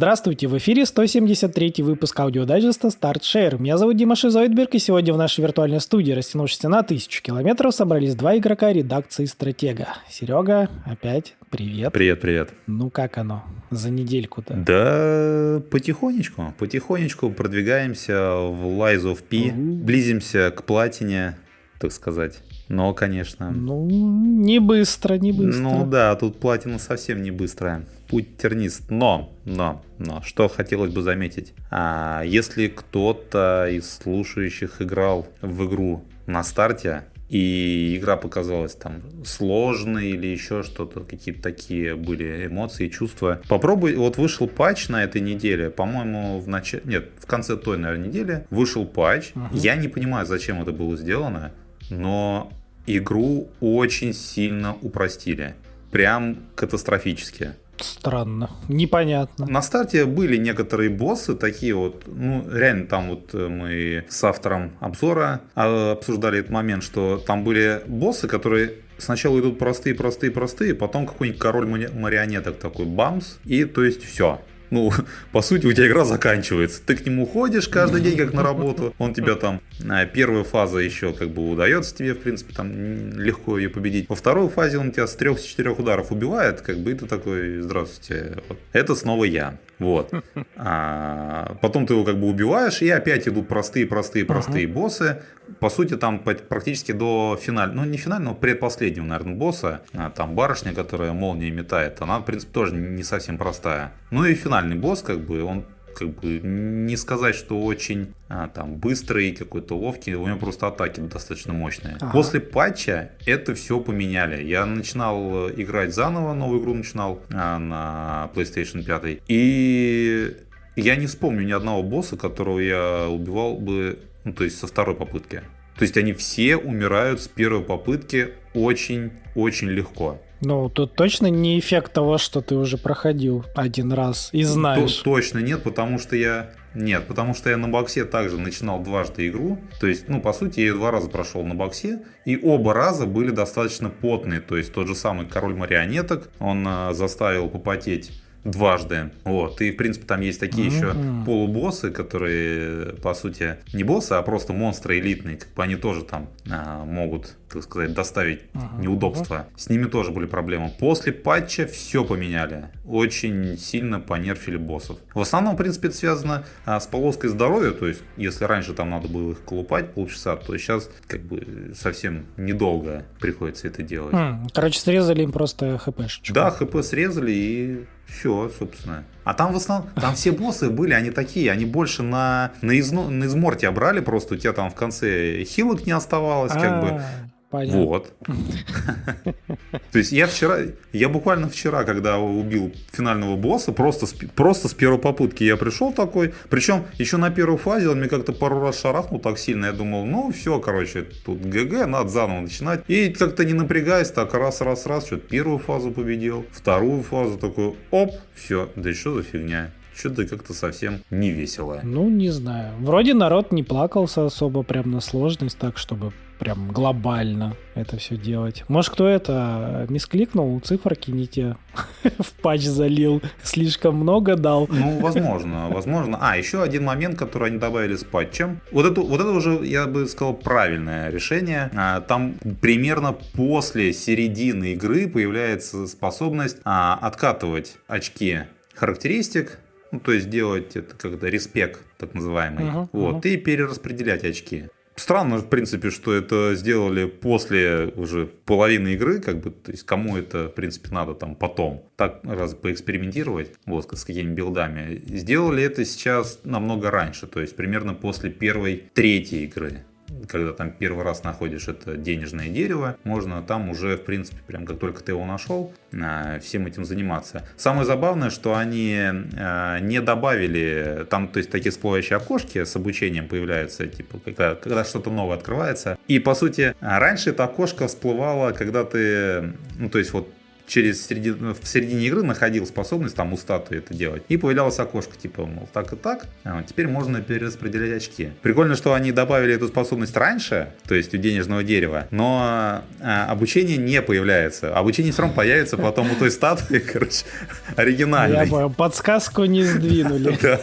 Здравствуйте, в эфире 173 выпуск аудиодайджеста Start Share. Меня зовут Дима Шизоидберг, и сегодня в нашей виртуальной студии, растянувшейся на тысячу километров, собрались два игрока редакции «Стратега». Серега, опять привет. Привет, привет. Ну как оно за недельку-то? Да потихонечку, потихонечку продвигаемся в Lies of P, близимся к платине, так сказать. Но, конечно. Ну, не быстро, не быстро. Ну да, тут платина совсем не быстрая. Путь тернист. Но, но, но, что хотелось бы заметить. А, если кто-то из слушающих играл в игру на старте, и игра показалась там сложной или еще что-то, какие-то такие были эмоции, чувства. Попробуй, вот вышел патч на этой неделе, по-моему, в начале, нет, в конце той, наверное, недели вышел патч. Угу. Я не понимаю, зачем это было сделано, но игру очень сильно упростили. Прям катастрофически. Странно, непонятно. На старте были некоторые боссы, такие вот, ну, реально там вот э, мы с автором обзора а, обсуждали этот момент, что там были боссы, которые сначала идут простые, простые, простые, потом какой-нибудь король марионеток такой бамс, и то есть все ну, по сути, у тебя игра заканчивается. Ты к нему ходишь каждый день, как на работу, он тебя там, первая фаза еще как бы удается тебе, в принципе, там легко ее победить. Во второй фазе он тебя с трех-четырех ударов убивает, как бы, и ты такой, здравствуйте, вот. это снова я. Вот. А, потом ты его как бы убиваешь, и опять идут простые, простые, простые uh-huh. боссы. По сути, там практически до финального, ну не финального, предпоследнего, наверное, босса. А, там барышня, которая молнией метает, она, в принципе, тоже не совсем простая. Ну и финальный босс, как бы, он как бы не сказать, что очень а, там быстрый, какой-то ловкий, у него просто атаки достаточно мощные. Ага. После патча это все поменяли. Я начинал э, играть заново, новую игру начинал а, на PlayStation 5. И я не вспомню ни одного босса, которого я убивал бы, ну, то есть со второй попытки. То есть они все умирают с первой попытки очень-очень легко. Ну, тут точно не эффект того, что ты уже проходил один раз и знаешь. Т- точно нет, потому что я... Нет, потому что я на боксе также начинал дважды игру. То есть, ну, по сути, я два раза прошел на боксе, и оба раза были достаточно потные. То есть, тот же самый король марионеток, он э, заставил попотеть дважды. Вот. И, в принципе, там есть такие mm-hmm. еще полубоссы, которые, по сути, не боссы, а просто монстры элитные. Как бы они тоже там а, могут, так сказать, доставить mm-hmm. неудобства. С ними тоже были проблемы. После патча все поменяли. Очень сильно понерфили боссов. В основном, в принципе, это связано а, с полоской здоровья. То есть, если раньше там надо было их колупать полчаса, то сейчас как бы совсем недолго приходится это делать. Mm. Короче, срезали им просто хпшечку. Да, хп срезали и все, собственно. А там в основном, там все боссы были, они такие, они больше на, на, изно, на измортия брали, просто у тебя там в конце хилок не оставалось, как бы. Понятно. Вот. То есть я вчера, я буквально вчера, когда убил финального босса, просто, просто с первой попытки я пришел такой, причем еще на первой фазе он мне как-то пару раз шарахнул так сильно, я думал, ну все, короче, тут ГГ, надо заново начинать. И как-то не напрягаясь, так раз, раз, раз, что-то первую фазу победил, вторую фазу такой, оп, все, да что за фигня что-то как-то совсем не весело. Ну, не знаю. Вроде народ не плакался особо прям на сложность, так чтобы прям глобально это все делать. Может, кто это мискликнул, циферки не те в патч залил, слишком много дал. Ну, возможно, возможно. А, еще один момент, который они добавили с патчем. Вот это, вот это уже, я бы сказал, правильное решение. А, там примерно после середины игры появляется способность а, откатывать очки характеристик ну, то есть делать это когда респект, так называемый. Uh-huh, вот, uh-huh. и перераспределять очки. Странно, в принципе, что это сделали после уже половины игры, как бы, то есть кому это, в принципе, надо там потом так раз поэкспериментировать, вот, с какими билдами. Сделали это сейчас намного раньше, то есть примерно после первой третьей игры когда там первый раз находишь это денежное дерево, можно там уже, в принципе, прям как только ты его нашел, а, всем этим заниматься. Самое забавное, что они а, не добавили, там, то есть такие всплывающие окошки с обучением появляются, типа, когда, когда что-то новое открывается. И, по сути, раньше это окошко всплывало, когда ты, ну, то есть вот через середину, в середине игры находил способность там у статуи это делать. И появлялось окошко, типа, мол, так и так. А теперь можно перераспределять очки. Прикольно, что они добавили эту способность раньше, то есть у денежного дерева, но а, обучение не появляется. Обучение все равно появится потом у той статуи, короче, оригинальной. Я подсказку не сдвинули. Да,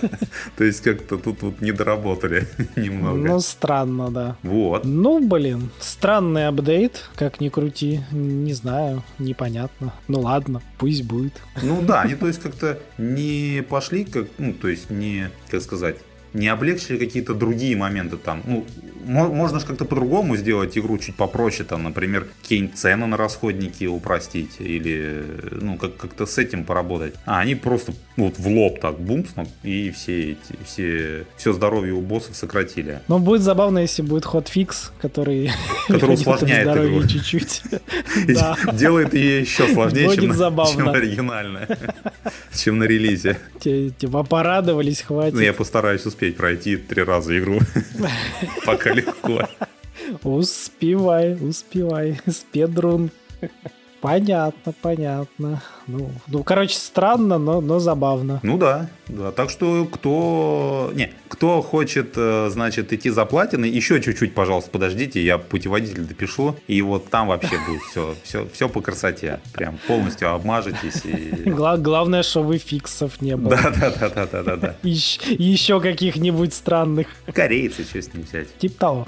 то есть как-то тут вот не доработали немного. Ну, странно, да. Вот. Ну, блин, странный апдейт, как ни крути, не знаю, непонятно. Ну ладно, пусть будет. Ну да, они то есть как-то не пошли, как, ну то есть не, как сказать, не облегчили какие-то другие моменты там. Ну, можно же как-то по-другому сделать игру чуть попроще, там, например, какие-нибудь цены на расходники упростить или, ну, как- как-то с этим поработать. А они просто вот в лоб так бумс, и все эти, все, все здоровье у боссов сократили. Но будет забавно, если будет ход-фикс, который... Который усложняет игру. чуть-чуть. Делает ее еще сложнее, чем, чем оригинальная. Чем на релизе. Типа порадовались, хватит. Ну, я постараюсь успеть пройти три раза игру. Пока легко. Успевай, успевай. Спедрун. Понятно, понятно. Ну, ну, короче, странно, но, но забавно. Ну да, да. Так что кто, не, кто хочет, э, значит, идти за платиной, еще чуть-чуть, пожалуйста, подождите, я путеводитель допишу, и вот там вообще будет все, все, все по красоте. Прям полностью обмажетесь. И... Гла- главное, что вы фиксов не было. Да, да, да, да, да, да, да. Еще каких-нибудь странных. Корейцы, что с ним взять? Тип того.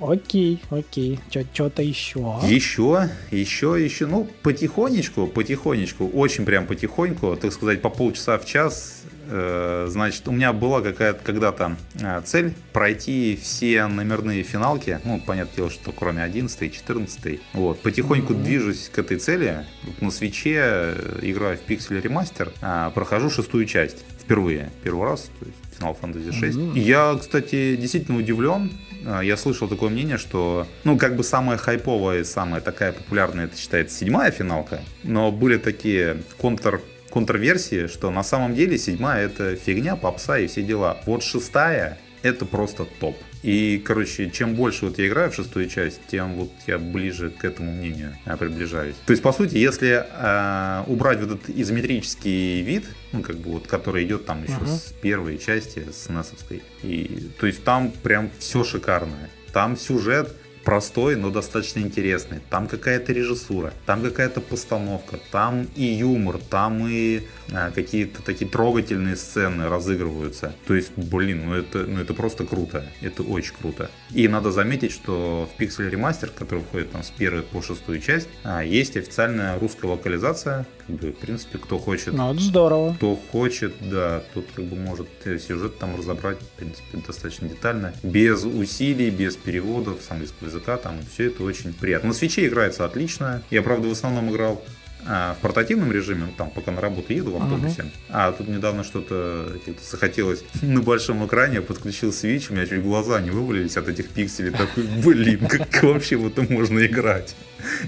Окей, окей. Что-то еще? Еще, еще, еще. Ну, потихонечку, потихонечку, очень прям потихоньку, так сказать, по полчаса в час. Э, значит, у меня была какая-то когда-то э, цель пройти все номерные финалки. Ну, понятное дело, что кроме 11 и 14. Вот, потихоньку mm-hmm. движусь к этой цели. На свече э, играю в Pixel Remaster, а, прохожу шестую часть впервые, первый раз, то есть Final Fantasy 6. Mm-hmm. Я, кстати, действительно удивлен. А, я слышал такое мнение, что, ну, как бы самая хайповая самая такая популярная, это считается седьмая финалка, но были такие контр контрверсии, что на самом деле седьмая это фигня, попса и все дела. Вот шестая это просто топ. И, короче, чем больше вот я играю в шестую часть, тем вот я ближе к этому мнению а, приближаюсь. То есть, по сути, если э, убрать вот этот изометрический вид, ну, как бы вот, который идет там еще uh-huh. с первой части, с NES, и, то есть там прям все шикарное. Там сюжет простой, но достаточно интересный. Там какая-то режиссура, там какая-то постановка, там и юмор, там и а, какие-то такие трогательные сцены разыгрываются. То есть, блин, ну это, ну это просто круто. Это очень круто. И надо заметить, что в Pixel Remaster, который входит там с первой по шестую часть, а, есть официальная русская локализация. Как бы, в принципе, кто хочет. Ну, это здорово. Кто хочет, да, тут как бы может сюжет там разобрать, в принципе, достаточно детально. Без усилий, без переводов с английского языка, там все это очень приятно. На свече играется отлично. Я, правда, в основном играл а, в портативном режиме, ну, там, пока на работу еду в автобусе. Uh-huh. А тут недавно что-то захотелось на большом экране, я подключил Switch, у меня чуть глаза не вывалились от этих пикселей. Такой, блин, как вообще в это можно играть?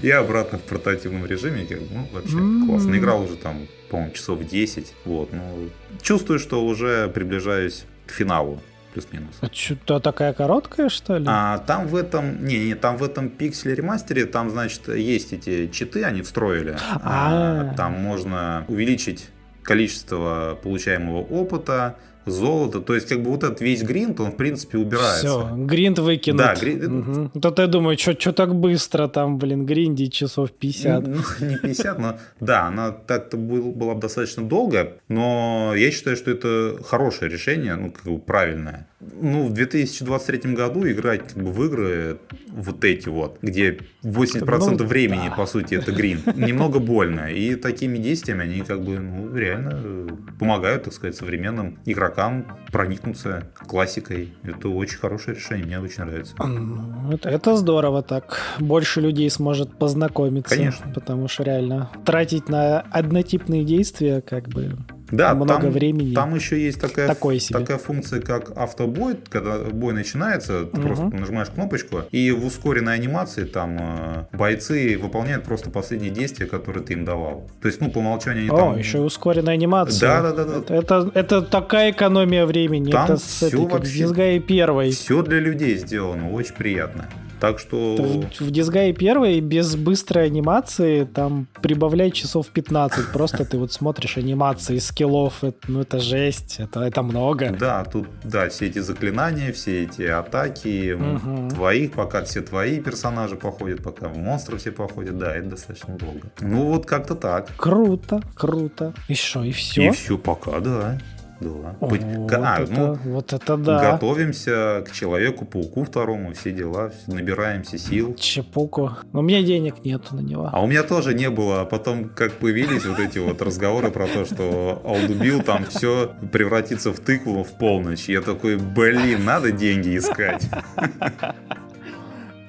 И обратно в портативном режиме, ну, вообще mm-hmm. классно. Играл уже там, по-моему, часов 10. Вот, ну, чувствую, что уже приближаюсь к финалу плюс-минус. А что-то такая короткая, что ли? А там в этом, не, не, там в этом пикселе ремастере, там, значит, есть эти читы, они встроили. А, а там можно увеличить количество получаемого опыта, золото. То есть, как бы вот этот весь гринт, он, в принципе, убирается. Все, гринд выкинут. Да, гринд... Угу. Тут я думаю, что так быстро там, блин, гриндить часов 50. Ну, не 50, но да, она так-то был, была бы достаточно долго, но я считаю, что это хорошее решение, ну, как бы правильное ну, в 2023 году играть как бы, в игры вот эти вот, где 80% ну, времени, да. по сути, это грин, немного больно. И такими действиями они как бы ну, реально помогают, так сказать, современным игрокам проникнуться классикой. Это очень хорошее решение, мне очень нравится. Это, это здорово так. Больше людей сможет познакомиться. Конечно. Потому что реально тратить на однотипные действия как бы да, много там, времени. Там еще есть такая, такая функция, как автобой. Когда бой начинается, ты угу. просто нажимаешь кнопочку, и в ускоренной анимации там э, бойцы выполняют просто последние действия, которые ты им давал. То есть, ну, по умолчанию они О, там... еще ускоренная анимация. Да, да, да. да. Это, это такая экономия времени. Там это с все этой, вообще... первой. Все для людей сделано, очень приятно. Так что... В, в Disgaea 1 без быстрой анимации там прибавляй часов 15. Просто ты вот смотришь анимации скиллов, это, ну это жесть, это, это много. Да, тут, да, все эти заклинания, все эти атаки угу. твоих, пока все твои персонажи походят, пока монстры все походят, да, это достаточно долго. Ну вот как-то так. Круто, круто. И что, и все? И все пока, да. Да. О, вот, а, это, ну, вот это да. Готовимся к Человеку-пауку второму, все дела, набираемся сил. Чепуку. Но у меня денег нету на него. А у меня тоже не было. А потом, как появились вот эти вот разговоры про то, что Алдубил там все превратится в тыкву в полночь. Я такой, блин, надо деньги искать.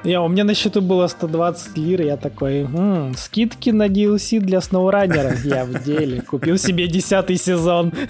Не, у меня на счету было 120 лир, я такой, м-м, скидки на DLC для SnowRunner. Я в деле. Купил себе десятый сезон.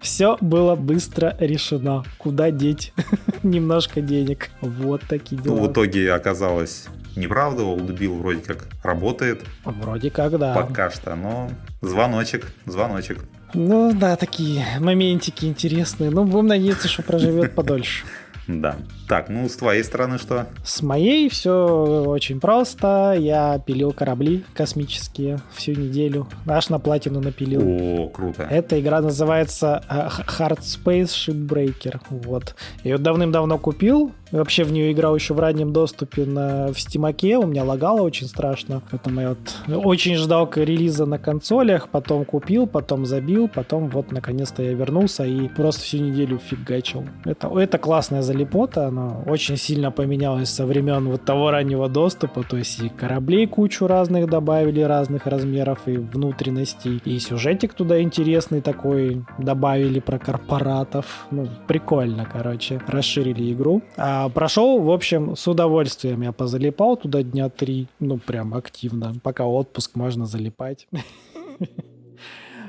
Все было быстро решено. Куда деть немножко денег. Вот такие дела. Ну, в итоге оказалось неправда, Олдбилл вроде как работает. Вроде как, да. Пока что, но звоночек, звоночек. Ну да, такие моментики интересные. Ну, будем надеяться, что проживет подольше. Да. Так, ну с твоей стороны что? С моей все очень просто. Я пилил корабли космические всю неделю. Аж на платину напилил. О, круто. Эта игра называется э, Hard Space Shipbreaker. Вот. Я ее давным-давно купил. Вообще в нее играл еще в раннем доступе на, в Стимаке. У меня лагало очень страшно. Поэтому я вот очень ждал релиза на консолях. Потом купил, потом забил. Потом вот наконец-то я вернулся и просто всю неделю фигачил. Это, это классная залипота она очень сильно поменялась со времен вот того раннего доступа, то есть и кораблей кучу разных добавили, разных размеров и внутренностей, и сюжетик туда интересный такой добавили про корпоратов, ну, прикольно, короче, расширили игру. А прошел, в общем, с удовольствием я позалипал туда дня три, ну, прям активно, пока отпуск можно залипать.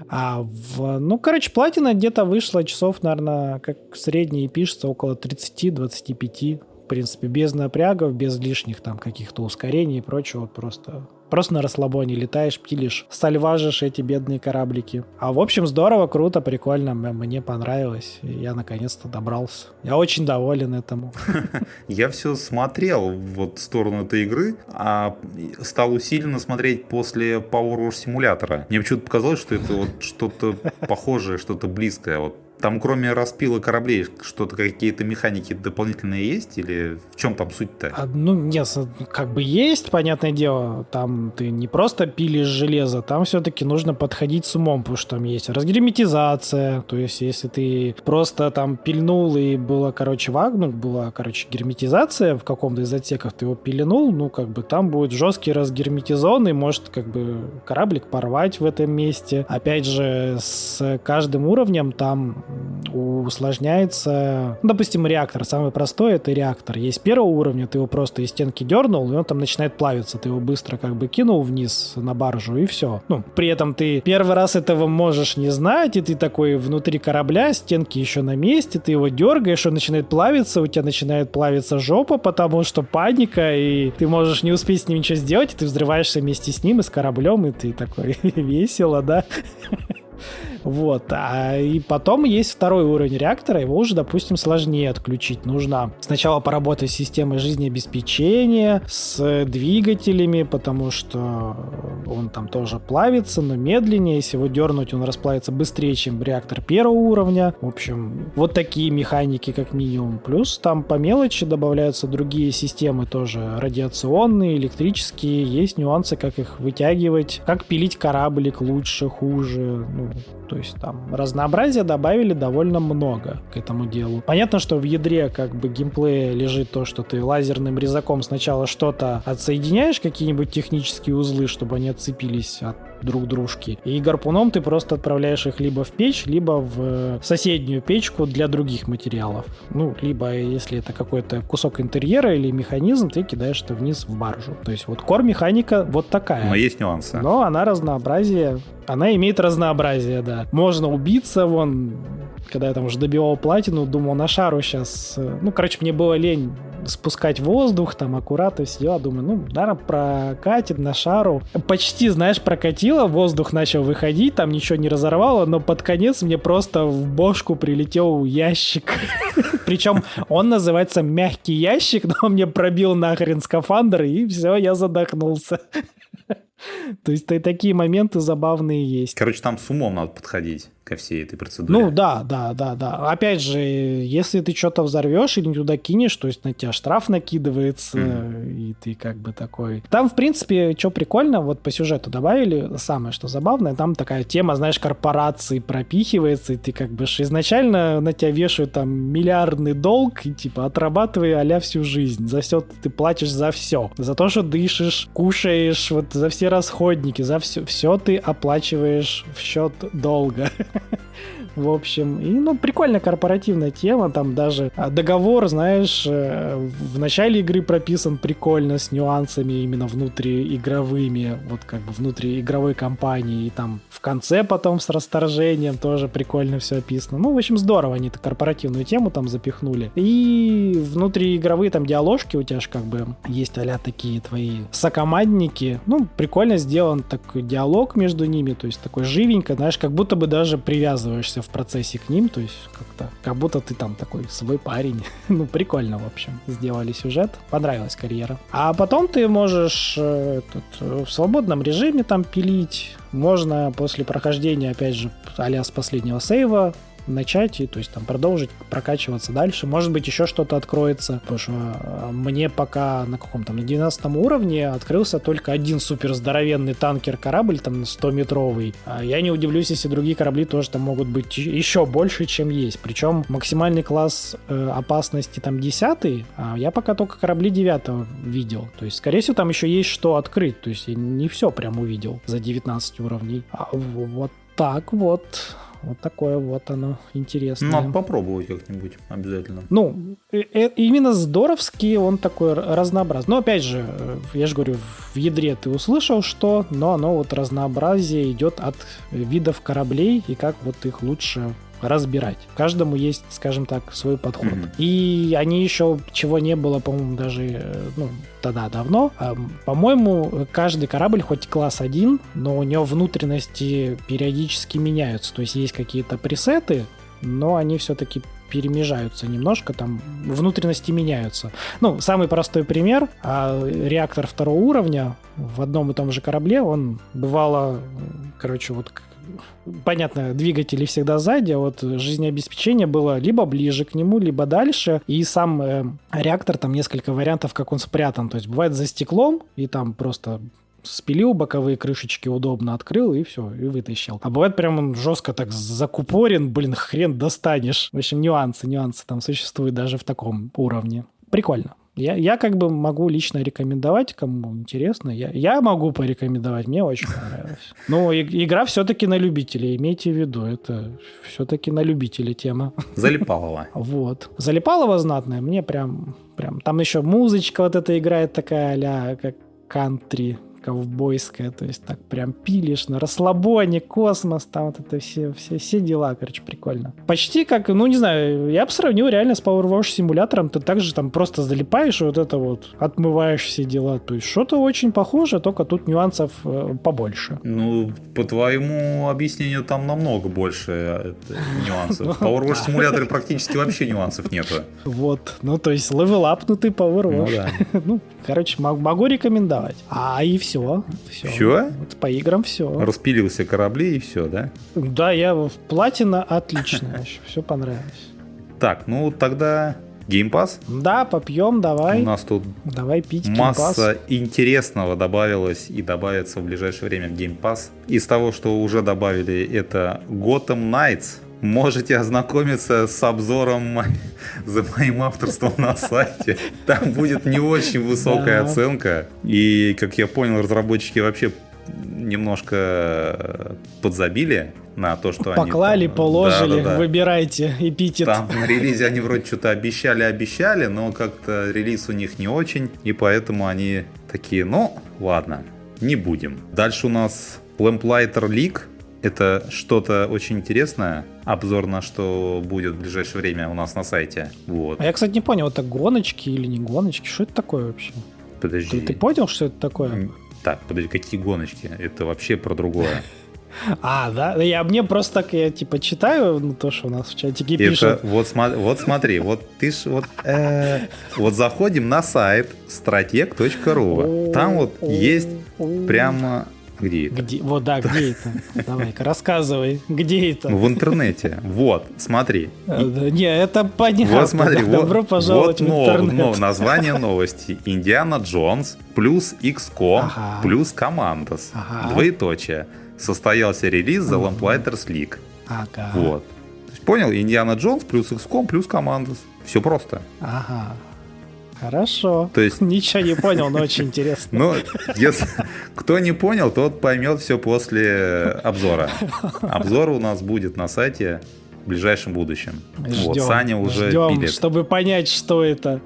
А в, ну, короче, платина где-то вышла часов, наверное, как средний пишется, около 30-25. В принципе, без напрягов, без лишних там каких-то ускорений и прочего. Просто Просто на расслабоне летаешь, пилишь, сальважишь эти бедные кораблики. А в общем, здорово, круто, прикольно, мне понравилось. Я наконец-то добрался. Я очень доволен этому. Я все смотрел вот в сторону этой игры, а стал усиленно смотреть после Power Wash симулятора. Мне почему-то показалось, что это вот что-то похожее, что-то близкое. Вот там кроме распила кораблей что-то какие-то механики дополнительные есть или в чем там суть-то? А, ну нет, как бы есть, понятное дело. Там ты не просто пилишь железо, там все-таки нужно подходить с умом, потому что там есть разгерметизация. То есть если ты просто там пильнул и было, короче, вагнут, была, короче, герметизация в каком-то из отсеков, ты его пиленул, ну как бы там будет жесткий разгерметизон и может как бы кораблик порвать в этом месте. Опять же, с каждым уровнем там усложняется. Ну, допустим, реактор. Самый простой это реактор. Есть первого уровня, ты его просто из стенки дернул, и он там начинает плавиться. Ты его быстро как бы кинул вниз на баржу, и все. Ну, при этом ты первый раз этого можешь не знать, и ты такой внутри корабля, стенки еще на месте, ты его дергаешь, он начинает плавиться, у тебя начинает плавиться жопа, потому что паника, и ты можешь не успеть с ним ничего сделать, и ты взрываешься вместе с ним и с кораблем, и ты такой весело, да? Вот. А, и потом есть второй уровень реактора, его уже, допустим, сложнее отключить. Нужно сначала поработать с системой жизнеобеспечения, с двигателями, потому что он там тоже плавится, но медленнее. Если его дернуть, он расплавится быстрее, чем реактор первого уровня. В общем, вот такие механики как минимум. Плюс там по мелочи добавляются другие системы тоже радиационные, электрические. Есть нюансы, как их вытягивать, как пилить кораблик лучше, хуже. Ну, то есть там разнообразия добавили довольно много к этому делу. Понятно, что в ядре как бы геймплея лежит то, что ты лазерным резаком сначала что-то отсоединяешь, какие-нибудь технические узлы, чтобы они отцепились от друг дружки. И гарпуном ты просто отправляешь их либо в печь, либо в соседнюю печку для других материалов. Ну, либо если это какой-то кусок интерьера или механизм, ты кидаешь это вниз в баржу. То есть вот кор-механика вот такая. Но есть нюансы. Но она разнообразие она имеет разнообразие, да. Можно убиться, вон, когда я там уже добивал платину, думал, на шару сейчас... Э, ну, короче, мне было лень спускать воздух, там, аккуратно все дела. Думаю, ну, наверное, прокатит на шару. Почти, знаешь, прокатило, воздух начал выходить, там ничего не разорвало, но под конец мне просто в бошку прилетел ящик Причем он называется «Мягкий ящик», но мне пробил нахрен скафандр, и все, я задохнулся. То есть такие моменты забавные есть. Короче, там с умом надо подходить ко всей этой процедуре. Ну да, да, да, да. Опять же, если ты что-то взорвешь или не туда кинешь, то есть на тебя штраф накидывается, mm-hmm. и ты как бы такой... Там, в принципе, что прикольно, вот по сюжету добавили, самое что забавное, там такая тема, знаешь, корпорации пропихивается, и ты как бы изначально на тебя вешают там миллиардный долг, и типа отрабатывай а всю жизнь. За все ты платишь за все. За то, что дышишь, кушаешь, вот за все расходники, за все. Все ты оплачиваешь в счет долга. В общем, и, ну, прикольная корпоративная тема, там даже а, договор, знаешь, э, в начале игры прописан прикольно, с нюансами именно внутриигровыми, вот как бы внутриигровой кампании, и там в конце потом с расторжением тоже прикольно все описано. Ну, в общем, здорово они эту корпоративную тему там запихнули. И внутриигровые там диаложки у тебя же как бы есть а такие твои сокомандники. Ну, прикольно сделан такой диалог между ними, то есть такой живенько, знаешь, как будто бы даже привязываешься в процессе к ним, то есть как-то, как будто ты там такой свой парень. ну, прикольно, в общем. Сделали сюжет, понравилась карьера. А потом ты можешь э, этот, э, в свободном режиме там пилить, можно после прохождения, опять же, а с последнего сейва начать и то есть там продолжить прокачиваться дальше. Может быть, еще что-то откроется, потому что а, мне пока на каком-то на 12 уровне открылся только один супер здоровенный танкер-корабль, там 100-метровый. А я не удивлюсь, если другие корабли тоже там могут быть еще больше, чем есть. Причем максимальный класс э, опасности там 10 а я пока только корабли 9 видел. То есть, скорее всего, там еще есть что открыть. То есть, я не все прям увидел за 19 уровней. А вот так вот. Вот такое вот оно интересное. Надо попробовать как-нибудь обязательно. Ну, э, э, именно здоровский он такой разнообразный. Но опять же, э, я же говорю, в ядре ты услышал что, но оно вот разнообразие идет от видов кораблей и как вот их лучше разбирать. Каждому есть, скажем так, свой подход. Mm-hmm. И они еще, чего не было, по-моему, даже э, ну, тогда давно. По-моему, каждый корабль хоть класс один, но у него внутренности периодически меняются. То есть есть какие-то пресеты, но они все-таки перемежаются немножко, там внутренности меняются. Ну, самый простой пример, а, реактор второго уровня в одном и том же корабле, он бывало, короче, вот понятно, двигатели всегда сзади, а вот жизнеобеспечение было либо ближе к нему, либо дальше, и сам э, реактор, там несколько вариантов, как он спрятан, то есть бывает за стеклом, и там просто спилил боковые крышечки удобно, открыл и все, и вытащил. А бывает прям он жестко так закупорен, блин, хрен достанешь. В общем, нюансы, нюансы там существуют даже в таком уровне. Прикольно. Я, я как бы могу лично рекомендовать, кому интересно. Я, я могу порекомендовать, мне очень понравилось. Но и, игра все-таки на любителей, имейте в виду, это все-таки на любителей тема. Залипалова. Вот. Залипалова знатная, мне прям, прям... Там еще музычка вот эта играет такая а как кантри ковбойская, то есть так прям пилишь на расслабоне, космос, там вот это все, все, все дела, короче, прикольно. Почти как, ну не знаю, я бы сравнил реально с Power Wash симулятором, ты также там просто залипаешь и вот это вот отмываешь все дела, то есть что-то очень похоже, только тут нюансов э, побольше. Ну, по твоему объяснению там намного больше э, нюансов. В Power Wash симуляторе практически вообще нюансов нету. Вот, ну то есть левелапнутый Power Wash. Ну, короче, могу рекомендовать. А и все все. Все? все? Вот по играм все. Распилился корабли и все, да? Да, я в платина отлично. Все понравилось. Так, ну тогда Pass? Да, попьем, давай. У нас тут давай пить масса интересного добавилось и добавится в ближайшее время в Pass. Из того, что уже добавили, это Gotham Knights можете ознакомиться с обзором за моим авторством на сайте. Там будет не очень высокая оценка. И, как я понял, разработчики вообще немножко подзабили на то, что Поклали, они... Там, положили, да, да, да. выбирайте эпитет. Там на релизе они вроде что-то обещали-обещали, но как-то релиз у них не очень, и поэтому они такие, ну, ладно, не будем. Дальше у нас Lamplighter League, это что-то очень интересное. Обзор на что будет в ближайшее время у нас на сайте. Вот. А я, кстати, не понял, это гоночки или не гоночки? Что это такое вообще? Подожди. Ты, ты понял, что это такое? Так, подожди, какие гоночки? Это вообще про другое. А, да? Я мне просто так, я типа читаю ну, то, что у нас в чатике Это, пишут. вот, вот смотри, вот ты ж вот, э, вот заходим на сайт стратег.ру. Там вот есть прямо где это? Где? Вот, да, где это? Давай-ка, рассказывай, где это? В интернете. Вот, смотри. Э, Не, это понятно. Вот смотри, вот, Добро пожаловать вот в интернет. название новости. Индиана Джонс плюс XCOM Ага. плюс Командос. Ага. Двоеточие. Состоялся релиз The Lamplighters League. Ага. Вот. Понял? Индиана Джонс плюс XCOM плюс Командос. Все просто. Ага. Хорошо. То есть- Ничего не понял, но очень интересно. Ну, если кто не понял, тот поймет все после обзора. Обзор у нас будет на сайте в ближайшем будущем. вот, Ждем, Саня уже ждем, пилит. чтобы понять, что это.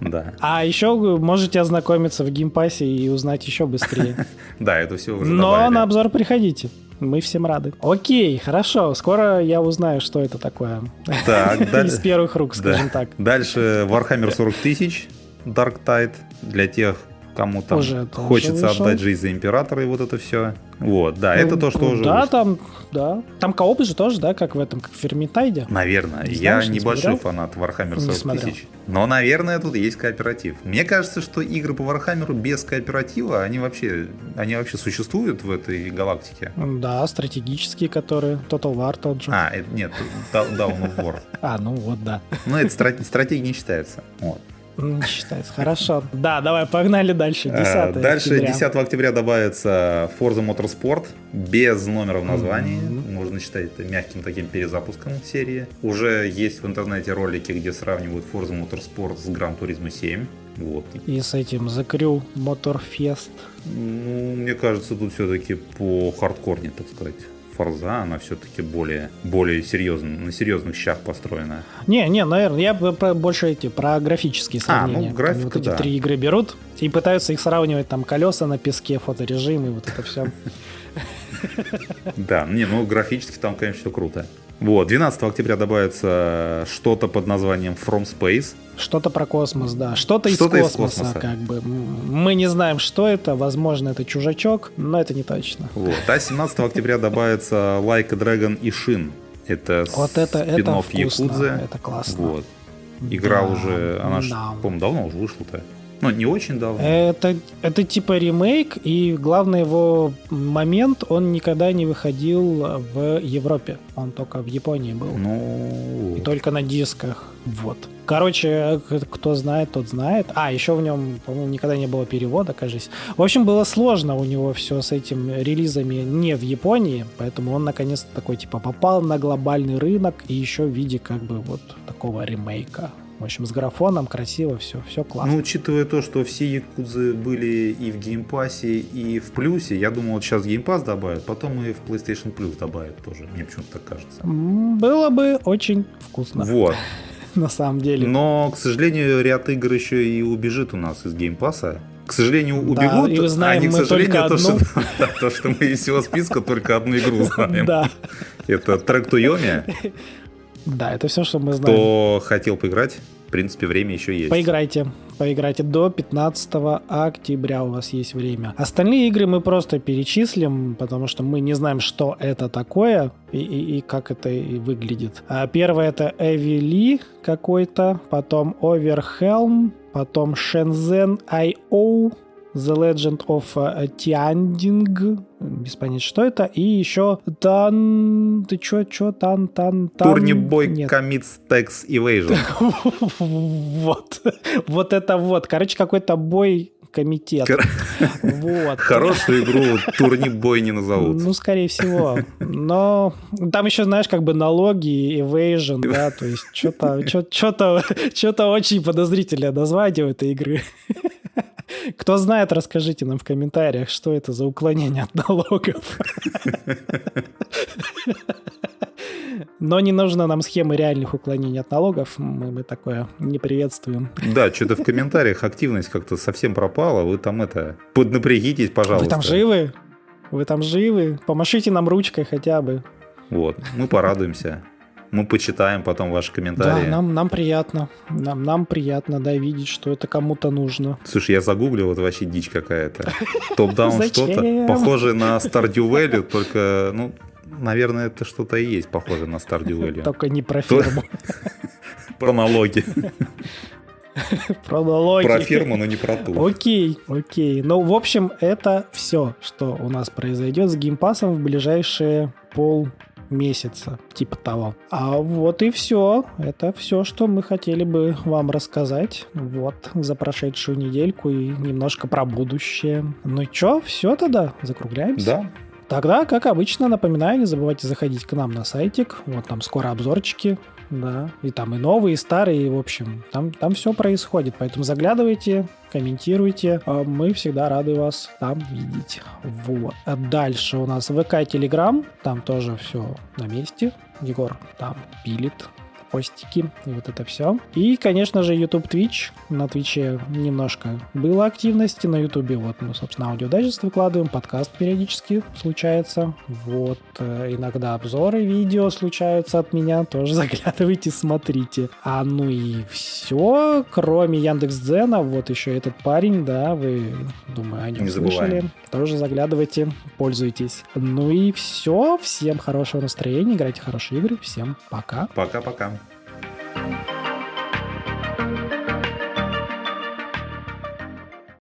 Да. А еще можете ознакомиться в Game Pass е и узнать еще быстрее. да, это все уже Но на обзор приходите. Мы всем рады. Окей, хорошо. Скоро я узнаю, что это такое. Так, даль- Из первых рук, скажем Да. так. Дальше Warhammer 40 тысяч Darktide для тех, кому там Уже хочется отдать жизнь за императора и вот это все. Вот, да, это то, что Ну, уже Да, вышло. там, да. Там кооп же тоже, да, как в этом, как в Фермитайде. Наверное. Не я знаешь, не небольшой смотрел? фанат Warhammer Не 40 смотрел. тысяч. Но, наверное, тут есть кооператив. Мне кажется, что игры по Warhammer без кооператива, они вообще, они вообще существуют в этой галактике. Да, стратегические, которые. Total War тот же. А, это, нет, Down of War. А, ну вот, да. Ну, это страт- стратегия не считается. Вот. Не считается. Хорошо. Да, давай, погнали дальше. 10 Э, Дальше октября. 10 октября добавится Forza Motorsport без номера в названии. Можно считать это мягким таким перезапуском серии. Уже есть в интернете ролики, где сравнивают Forza Motorsport с Gran Turismo 7. Вот. И с этим The Crew Motorfest. Ну, мне кажется, тут все-таки по хардкорне, так сказать. Форза, она все-таки более, более серьезно, на серьезных щах построена. Не, не, наверное, я про- больше эти про графические А, ну, сравнения. Они графика, вот эти да. три игры берут и пытаются их сравнивать, там колеса на песке, фоторежим и вот это все. Да, не, ну графически там, конечно, все круто. Вот, 12 октября добавится что-то под названием From Space. Что-то про космос, да. Что-то из Что-то из космоса, космоса. как бы. Мы не знаем, что это. Возможно, это чужачок, но это не точно. Вот. А 17 октября добавится Like a Dragon и Shin. Это Вот это, это вкусно, Якудзы. это классно. Вот. Игра Да, уже, она да. по-моему, давно уже вышла-то. Ну, не очень давно. Это, это типа ремейк, и главный его момент, он никогда не выходил в Европе. Он только в Японии был. Ну, И только на дисках. Вот. Короче, кто знает, тот знает. А, еще в нем, по-моему, никогда не было перевода, кажется. В общем, было сложно у него все с этим релизами не в Японии, поэтому он наконец-то такой, типа, попал на глобальный рынок и еще в виде, как бы, вот такого ремейка. В общем, с графоном красиво, все, все классно. ну, учитывая то, что все якудзы были и в Game Pass е, и в плюсе, я думал, вот сейчас Game Pass добавят, потом и в PlayStation Plus добавят тоже. Мне почему-то так кажется. Было бы очень вкусно, Вот. на самом деле. Но, к сожалению, ряд игр еще и убежит у нас из Game Pass а. К сожалению, Да, убегут, и знаем а не к сожалению, то, одну. что, да, то, что мы из всего списка только одну игру знаем. Да, Это трек Туйоми. Да, это все, что мы знаем. Кто хотел поиграть, в принципе, время еще есть. Поиграйте, поиграйте до 15 октября у вас есть время. Остальные игры мы просто перечислим, потому что мы не знаем, что это такое и, и- и как это и выглядит. А первое это Эвили какой-то, потом Overhelm, потом Shenzhen IO, The Legend of uh, Tianding, без понятия, что это, и еще Тан... Ты чё, чё, Тан, Тан, Тан... Турнибой. Commits Tax Evasion. Вот. Вот это вот. Короче, какой-то бой комитет. Вот. Хорошую игру Турнибой не назовут. Ну, скорее всего. Но там еще, знаешь, как бы налоги, evasion, да, то есть что-то что-то что-то очень подозрительное название у этой игры. Кто знает, расскажите нам в комментариях, что это за уклонение от налогов. Но не нужно нам схемы реальных уклонений от налогов. Мы, мы такое не приветствуем. Да, что-то в комментариях активность как-то совсем пропала. Вы там это... Поднапрягитесь, пожалуйста. Вы там живы? Вы там живы? Помашите нам ручкой хотя бы. Вот, мы порадуемся. Мы почитаем потом ваши комментарии. Да, нам, нам приятно. Нам, нам приятно, да, видеть, что это кому-то нужно. Слушай, я загуглил, вот вообще дичь какая-то. Топ-даун что-то. Похоже на Stardew Valley, только, ну, наверное, это что-то и есть похоже на Stardew Valley. Только не про ферму. Про налоги. Про налоги. Про ферму, но не про ту. Окей, окей. Ну, в общем, это все, что у нас произойдет с геймпасом в ближайшие пол месяца, типа того. А вот и все. Это все, что мы хотели бы вам рассказать. Вот, за прошедшую недельку и немножко про будущее. Ну и что, все тогда, закругляемся? Да. Тогда, как обычно, напоминаю, не забывайте заходить к нам на сайтик. Вот там скоро обзорчики да, и там и новые, и старые, и, в общем, там, там все происходит, поэтому заглядывайте, комментируйте, а мы всегда рады вас там видеть. Вот. А дальше у нас ВК, Телеграм, там тоже все на месте, Егор там пилит, постики и вот это все. И, конечно же, YouTube, Twitch. На Твиче немножко было активности, на YouTube вот мы, собственно, аудиодайджест выкладываем, подкаст периодически случается. Вот, э, иногда обзоры видео случаются от меня, тоже заглядывайте, смотрите. А ну и все, кроме Яндекс.Дзена, вот еще этот парень, да, вы, думаю, о нем Не слышали. забываем. Тоже заглядывайте, пользуйтесь. Ну и все, всем хорошего настроения, играйте хорошие игры, всем пока. Пока-пока.